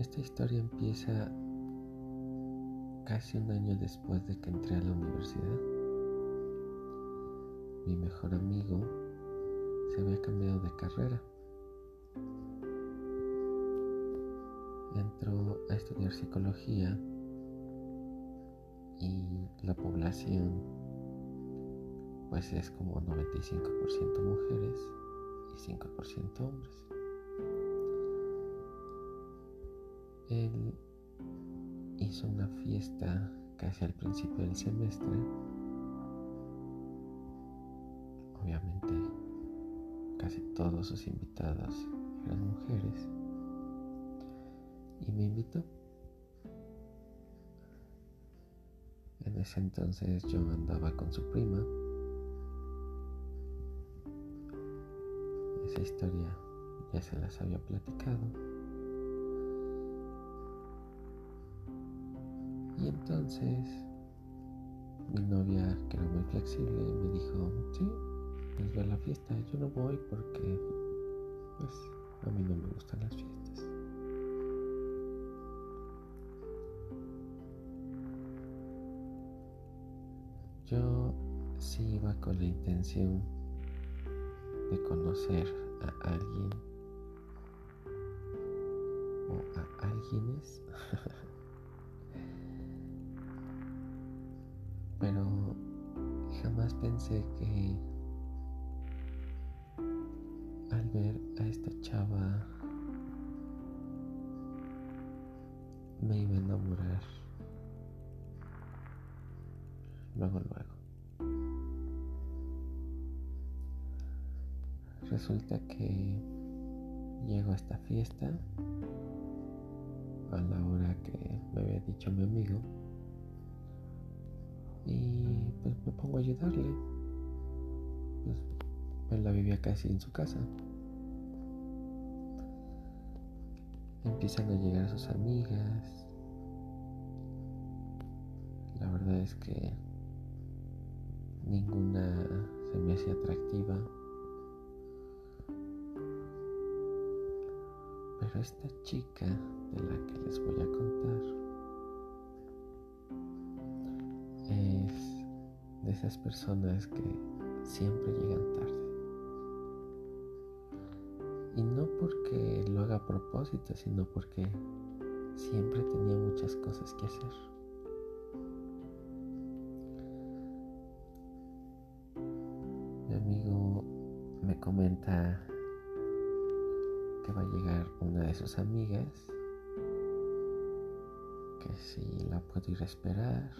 Esta historia empieza casi un año después de que entré a la universidad. Mi mejor amigo se había cambiado de carrera. Entró a estudiar psicología y la población pues es como 95% mujeres y 5% hombres. Él hizo una fiesta casi al principio del semestre. Obviamente casi todos sus invitados eran mujeres. Y me invitó. En ese entonces yo andaba con su prima. Esa historia ya se las había platicado. Y entonces mi novia, que era muy flexible, me dijo, sí, pues ve a la fiesta. Yo no voy porque, pues, a mí no me gustan las fiestas. Yo sí iba con la intención de conocer a alguien o a alguienes pensé que al ver a esta chava me iba a enamorar. Luego luego. Resulta que llego a esta fiesta a la hora que me había dicho mi amigo y pues me pongo a ayudarle. Pues él la vivía casi en su casa. Empiezan a llegar sus amigas. La verdad es que ninguna se me hacía atractiva. Pero esta chica de la que les voy a contar esas personas que siempre llegan tarde. Y no porque lo haga a propósito, sino porque siempre tenía muchas cosas que hacer. Mi amigo me comenta que va a llegar una de sus amigas, que si la puedo ir a esperar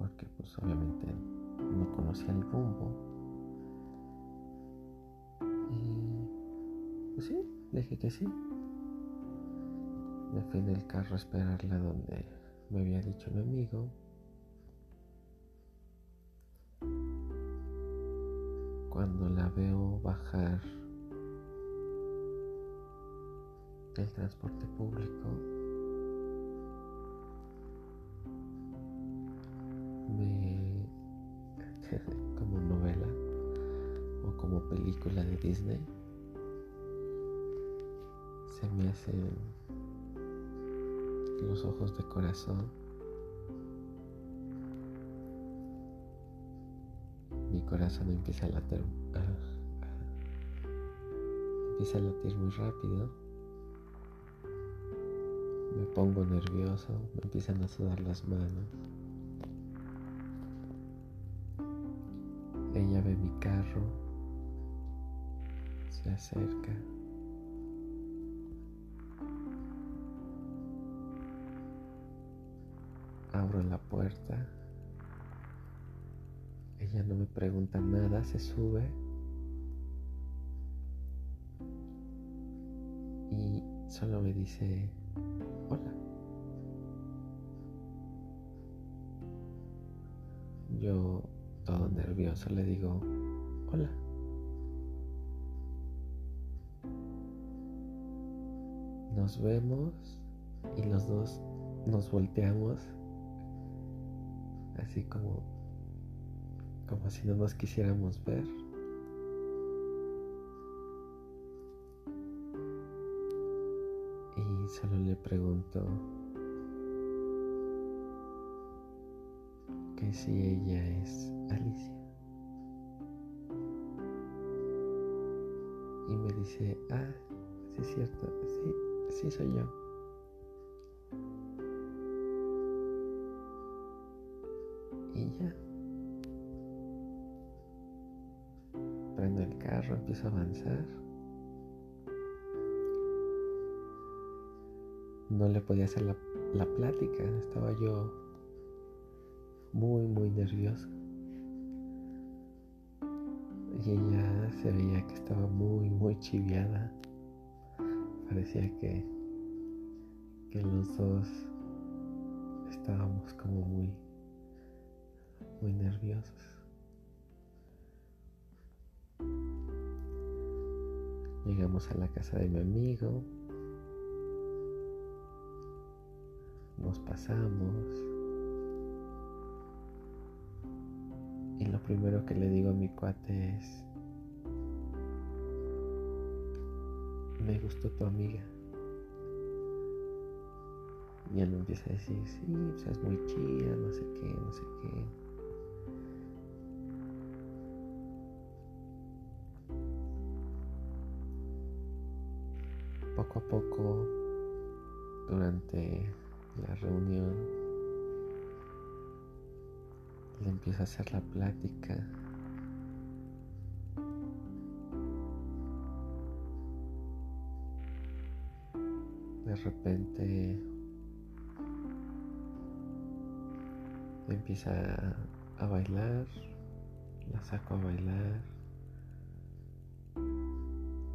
porque pues obviamente no conocía el rumbo. Y pues sí, dije que sí. Me fui en el carro a esperarla donde me había dicho mi amigo. Cuando la veo bajar del transporte público, como novela o como película de Disney se me hacen los ojos de corazón mi corazón empieza a latir empieza a latir muy rápido me pongo nervioso me empiezan a sudar las manos Ella ve mi carro, se acerca. Abro la puerta. Ella no me pregunta nada, se sube. Y solo me dice, hola. Yo nervioso, le digo, hola. Nos vemos y los dos nos volteamos así como como si no nos quisiéramos ver. solo le pregunto que si ella es Alicia. Y me dice, ah, sí es cierto, sí, sí soy yo. Y ya. Prendo el carro, empiezo a avanzar. No le podía hacer la, la plática, estaba yo muy, muy nervioso. Y ella se veía que estaba muy, muy chiviada. Parecía que, que los dos estábamos como muy, muy nerviosos. Llegamos a la casa de mi amigo, nos pasamos. Primero que le digo a mi cuate es, me gustó tu amiga. Y él me empieza a decir, sí, pues es muy chida, no sé qué, no sé qué. Poco a poco, durante la reunión, le empiezo a hacer la plática. De repente empieza a, bailar, la saco a bailar,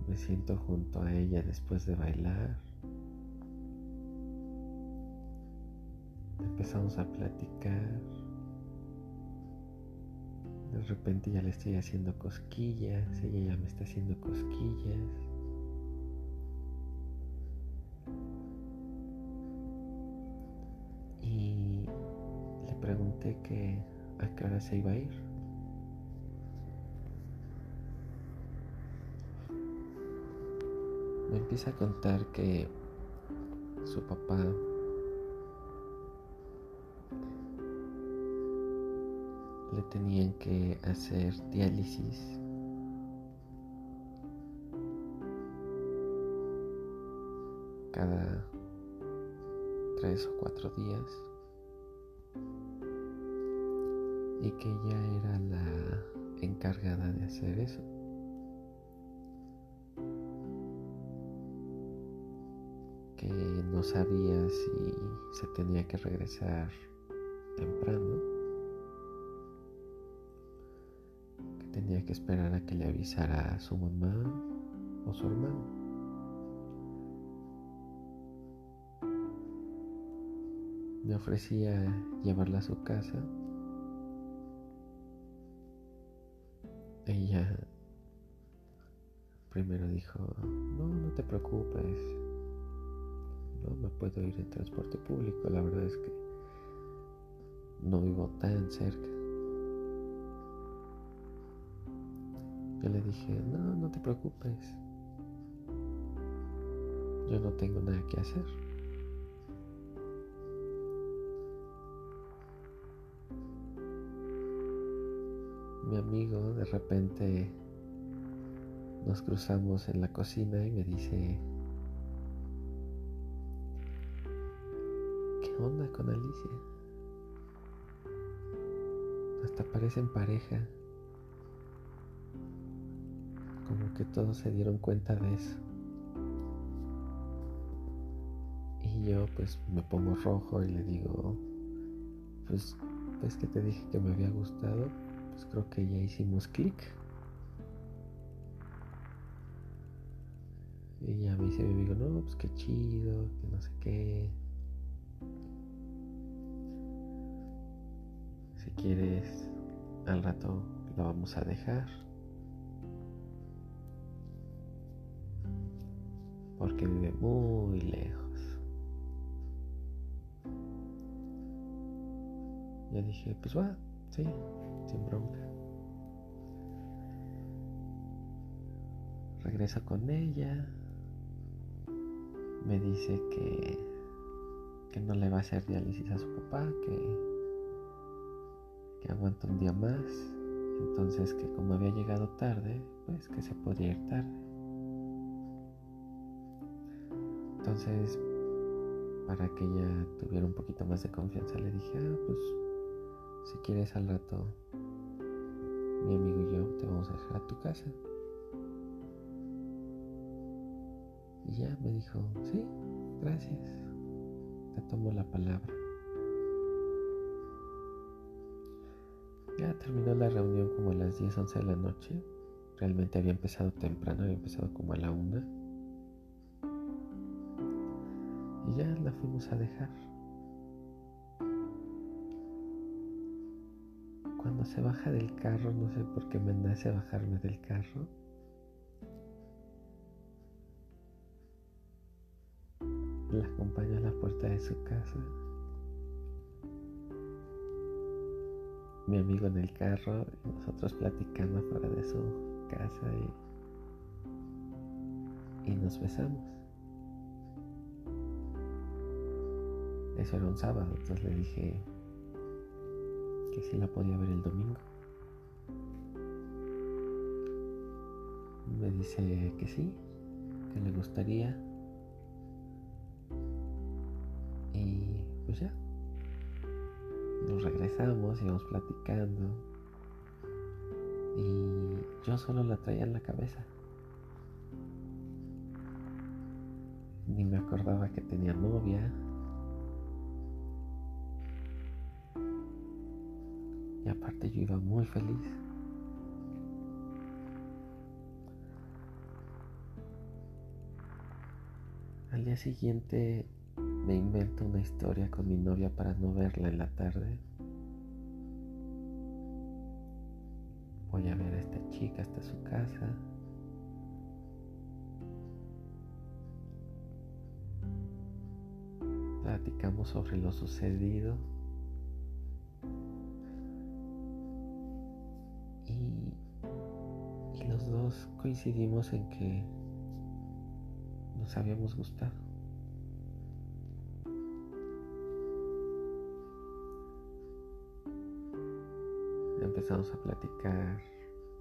me siento junto a ella después de bailar. Empezamos a platicar. De repente ya le estoy haciendo cosquillas, ella ya me está haciendo cosquillas. Y le pregunté que a qué hora se iba a ir. Me empieza a contar que su papá le tenían que hacer diálisis. cada tres o cuatro días y que ella era la encargada de hacer eso. Que no sabía si se tenía que regresar temprano tenía que esperar a que le avisara a su mamá o su hermano. Me ofrecía llevarla a su casa. Ella primero dijo, no, no te preocupes, no me puedo ir en transporte público, la verdad es que no vivo tan cerca. Yo le dije, no, no te preocupes. Yo no tengo nada que hacer. Mi amigo de repente nos cruzamos en la cocina y me dice, ¿qué onda con Alicia? Hasta parecen pareja como que todos se dieron cuenta de eso. Y yo pues me pongo rojo y le digo, pues, pues que te dije que me había gustado, pues creo que ya hicimos clic. Y ya me dice mi amigo, no, pues qué chido, que no sé qué. Si quieres, al rato lo vamos a dejar. Porque vive muy lejos. Ya dije, pues va, sí, sin bronca. Regresa con ella, me dice que, que no le va a hacer diálisis a su papá, que, que aguanta un día más. Entonces que como había llegado tarde, pues que se podía ir tarde. Entonces, para que ella tuviera un poquito más de confianza, le dije, ah, pues si quieres al rato, mi amigo y yo te vamos a dejar a tu casa. Y ya me dijo, sí, gracias, te tomo la palabra. Ya terminó la reunión como a las 10, 11 de la noche. Realmente había empezado temprano, había empezado como a la una. Y ya la fuimos a dejar. Cuando se baja del carro, no sé por qué me nace bajarme del carro. La acompaño a la puerta de su casa. Mi amigo en el carro nosotros platicando fuera de su casa y, y nos besamos. Eso era un sábado, entonces le dije que si la podía ver el domingo. Me dice que sí, que le gustaría. Y pues ya. Nos regresamos, íbamos platicando. Y yo solo la traía en la cabeza. Ni me acordaba que tenía novia. Y aparte yo iba muy feliz. Al día siguiente me invento una historia con mi novia para no verla en la tarde. Voy a ver a esta chica hasta su casa. Platicamos sobre lo sucedido. Los dos coincidimos en que nos habíamos gustado. empezamos a platicar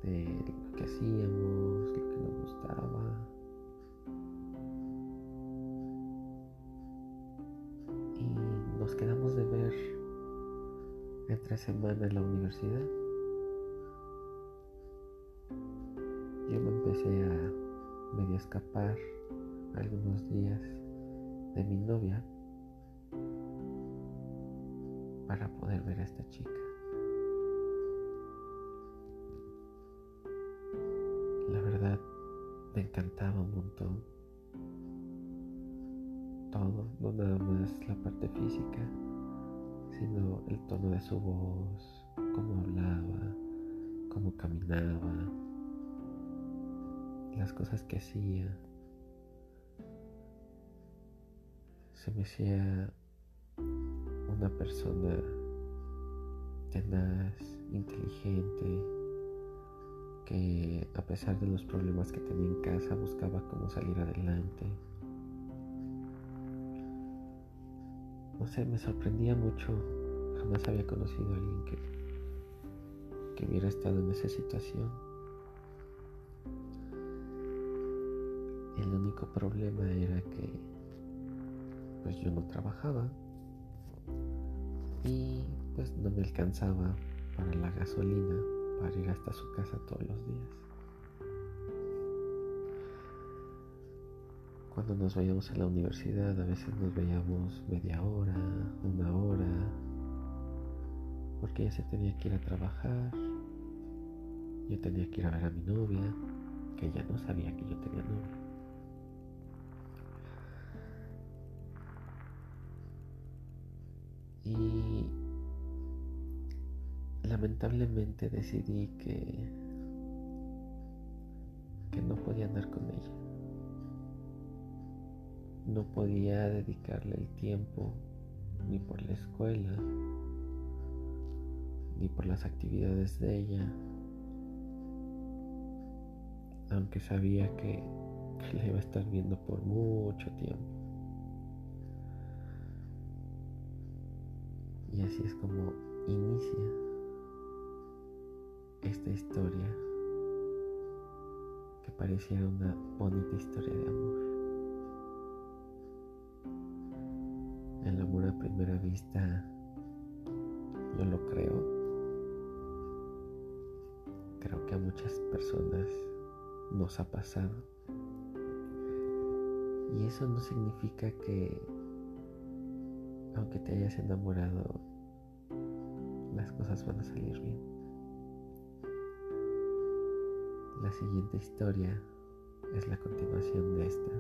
de lo que hacíamos, lo que nos gustaba. Y nos quedamos de ver entre semana en la universidad. Empecé a medio escapar algunos días de mi novia para poder ver a esta chica. La verdad, me encantaba un montón. Todo, no nada más la parte física, sino el tono de su voz, cómo hablaba, cómo caminaba, las cosas que hacía. Se me hacía una persona tenaz, inteligente, que a pesar de los problemas que tenía en casa buscaba cómo salir adelante. No sé, me sorprendía mucho. Jamás había conocido a alguien que, que hubiera estado en esa situación. El único problema era que pues yo no trabajaba y pues no me alcanzaba para la gasolina para ir hasta su casa todos los días. Cuando nos veíamos en la universidad, a veces nos veíamos media hora, una hora, porque ella se tenía que ir a trabajar, yo tenía que ir a ver a mi novia, que ella no sabía que yo tenía novia. Y lamentablemente decidí que que no podía andar con ella. No podía dedicarle el tiempo ni por la escuela, ni por las actividades de ella, aunque sabía que, que la iba a estar viendo por mucho tiempo. Así es como inicia esta historia que pareciera una bonita historia de amor. El amor a primera vista, yo lo creo. Creo que a muchas personas nos ha pasado. Y eso no significa que, aunque te hayas enamorado, las cosas van a salir bien. La siguiente historia es la continuación de esta.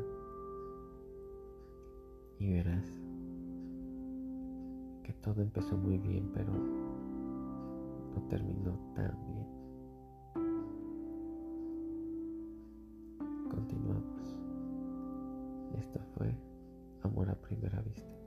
Y verás que todo empezó muy bien, pero no terminó tan bien. Continuamos. Esto fue Amor a Primera Vista.